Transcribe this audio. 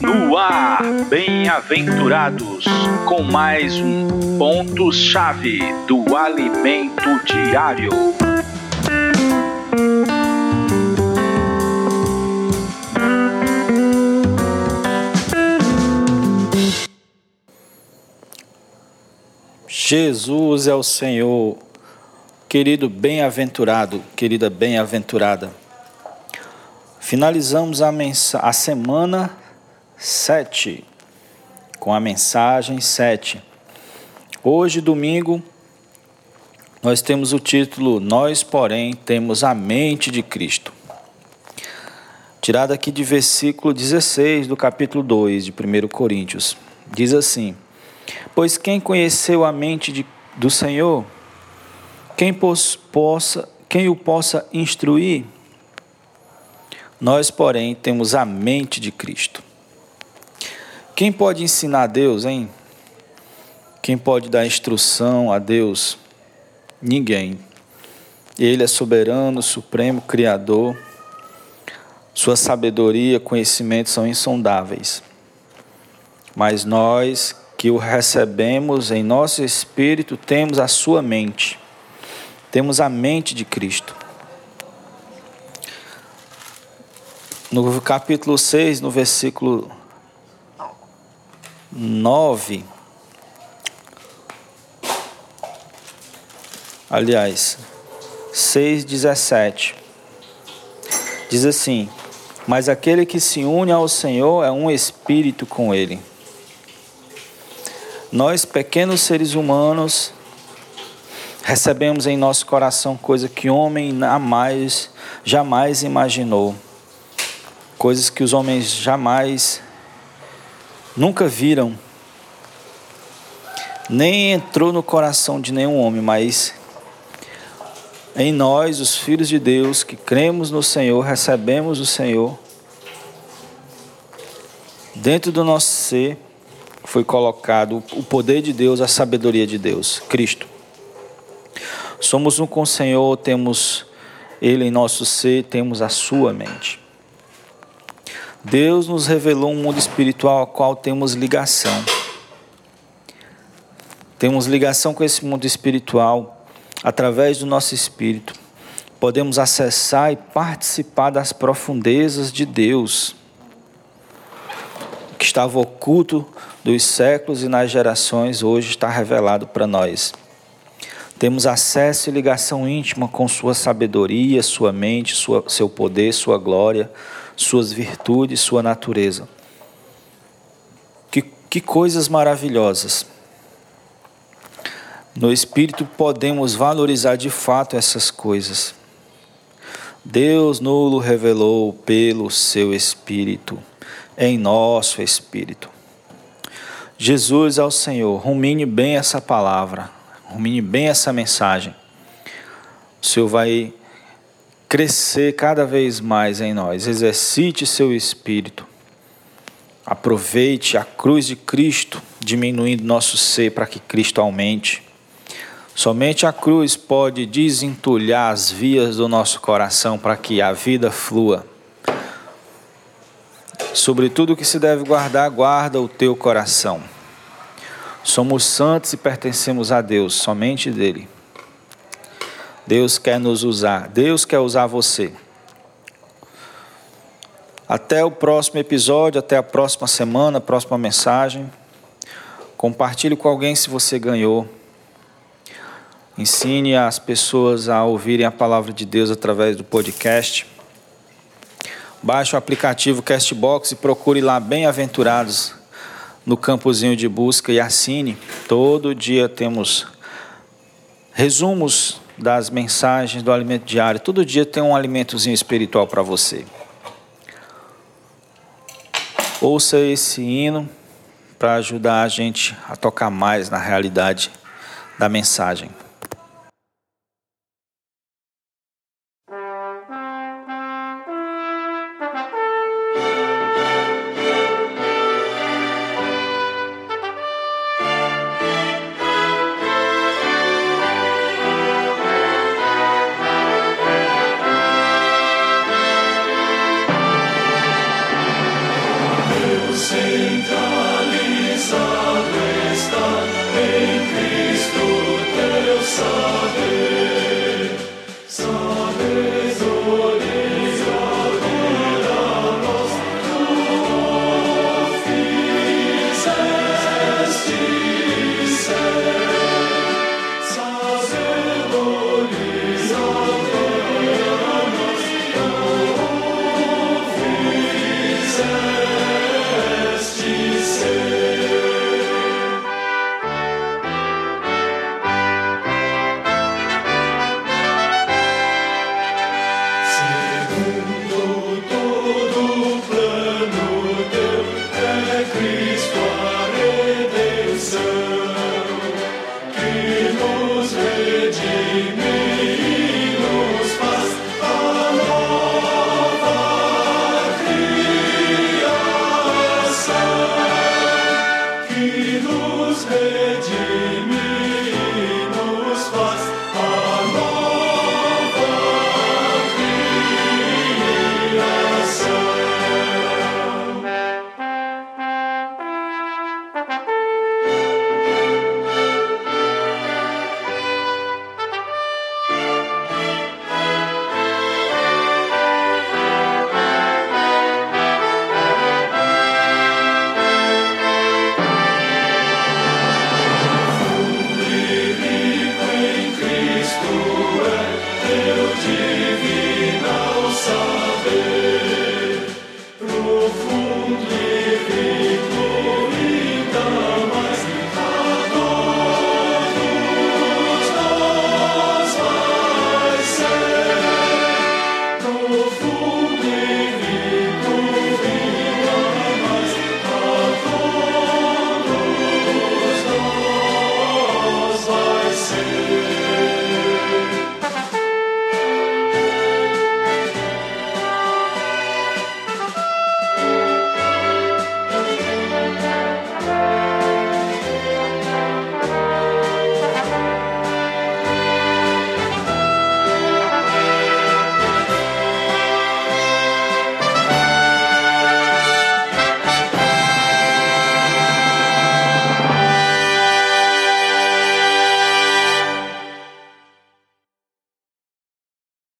No ar, bem-aventurados, com mais um ponto-chave do alimento diário. Jesus é o Senhor, querido bem-aventurado, querida bem-aventurada. Finalizamos a, a semana 7 com a mensagem 7. Hoje, domingo, nós temos o título Nós, porém, temos a mente de Cristo. Tirado aqui de versículo 16 do capítulo 2 de 1 Coríntios. Diz assim: Pois quem conheceu a mente de, do Senhor, quem, possa, quem o possa instruir? Nós, porém, temos a mente de Cristo. Quem pode ensinar a Deus, hein? Quem pode dar instrução a Deus? Ninguém. Ele é soberano, supremo, criador. Sua sabedoria, conhecimento são insondáveis. Mas nós que o recebemos em nosso espírito, temos a sua mente. Temos a mente de Cristo. No capítulo 6, no versículo 9, aliás, 6, 17, diz assim: Mas aquele que se une ao Senhor é um espírito com Ele. Nós, pequenos seres humanos, recebemos em nosso coração coisa que homem jamais, jamais imaginou. Coisas que os homens jamais, nunca viram. Nem entrou no coração de nenhum homem, mas em nós, os filhos de Deus, que cremos no Senhor, recebemos o Senhor, dentro do nosso ser, foi colocado o poder de Deus, a sabedoria de Deus, Cristo. Somos um com o Senhor, temos Ele em nosso ser, temos a Sua mente. Deus nos revelou um mundo espiritual ao qual temos ligação. Temos ligação com esse mundo espiritual através do nosso espírito. Podemos acessar e participar das profundezas de Deus, que estava oculto dos séculos e nas gerações, hoje está revelado para nós. Temos acesso e ligação íntima com Sua sabedoria, Sua mente, sua, seu poder, Sua glória, Suas virtudes, Sua natureza. Que, que coisas maravilhosas! No Espírito podemos valorizar de fato essas coisas. Deus nulo revelou pelo seu Espírito, em nosso Espírito. Jesus ao Senhor, rumine bem essa palavra, rumine bem essa mensagem. O Senhor vai crescer cada vez mais em nós. Exercite seu espírito. Aproveite a cruz de Cristo, diminuindo nosso ser para que Cristo aumente. Somente a cruz pode desentulhar as vias do nosso coração para que a vida flua. Sobre tudo que se deve guardar, guarda o teu coração. Somos santos e pertencemos a Deus, somente dele. Deus quer nos usar, Deus quer usar você. Até o próximo episódio, até a próxima semana, próxima mensagem. Compartilhe com alguém se você ganhou. Ensine as pessoas a ouvirem a palavra de Deus através do podcast. Baixe o aplicativo Castbox e procure lá Bem-aventurados no campozinho de busca e assine. Todo dia temos resumos das mensagens do alimento diário. Todo dia tem um alimentozinho espiritual para você. Ouça esse hino para ajudar a gente a tocar mais na realidade da mensagem. centralizado está em Cristo teu saber.